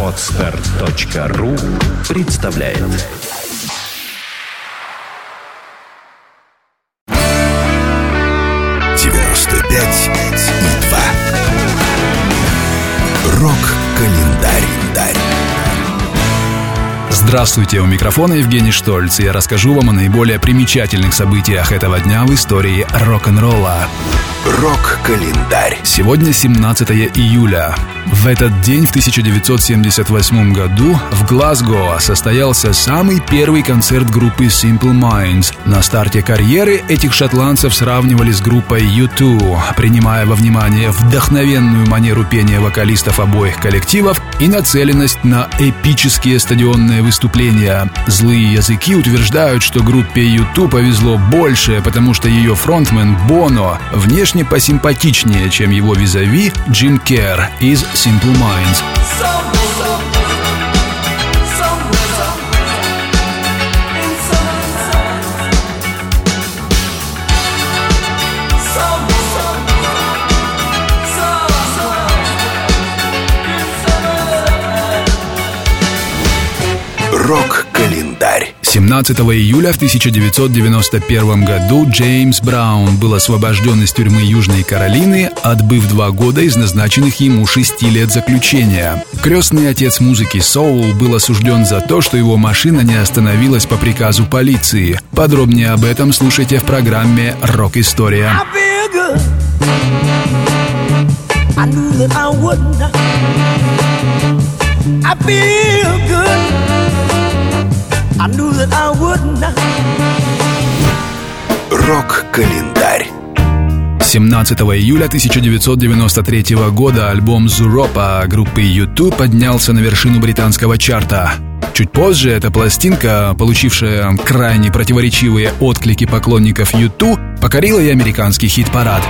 Отстар.ру представляет девяносто пять и два. Рок-календарь. Здравствуйте, у микрофона Евгений Штольц, я расскажу вам о наиболее примечательных событиях этого дня в истории рок-н-ролла. Рок-календарь. Сегодня 17 июля. В этот день, в 1978 году, в Глазго состоялся самый первый концерт группы Simple Minds. На старте карьеры этих шотландцев сравнивали с группой U2, принимая во внимание вдохновенную манеру пения вокалистов обоих коллективов и нацеленность на эпические стадионные выступления. Злые языки утверждают, что группе U2 повезло больше, потому что ее фронтмен Боно внешне посимпатичнее, чем его визави Джим Керр из Simple Minds. Рок-календарь. 17 июля в 1991 году Джеймс Браун был освобожден из тюрьмы Южной Каролины, отбыв два года из назначенных ему шести лет заключения. Крестный отец музыки Соул был осужден за то, что его машина не остановилась по приказу полиции. Подробнее об этом слушайте в программе «Рок-история». I feel good. I knew that I. Рок-календарь. 17 июля 1993 года альбом «Зуропа» группы YouTube поднялся на вершину британского чарта. Чуть позже эта пластинка, получившая крайне противоречивые отклики поклонников YouTube, покорила и американский хит-парад.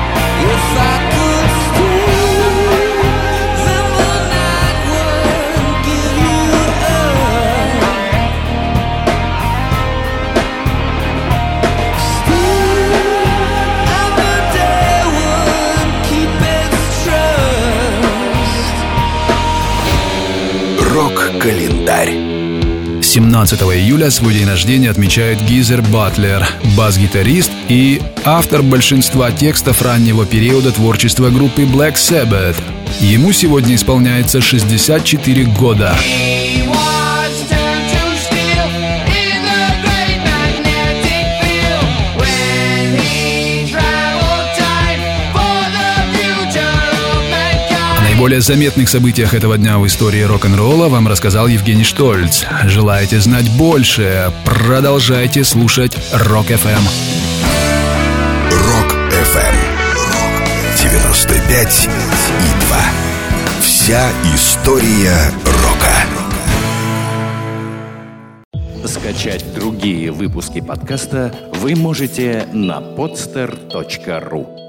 Рок-календарь. 17 июля свой день рождения отмечает Гизер Батлер, бас-гитарист и автор большинства текстов раннего периода творчества группы Black Sabbath. Ему сегодня исполняется 64 года. О наиболее заметных событиях этого дня в истории рок-н-ролла вам рассказал Евгений Штольц. Желаете знать больше? Продолжайте слушать Рок-ФМ. Рок-ФМ. 95 и 2. Вся история рока. Скачать другие выпуски подкаста вы можете на podster.ru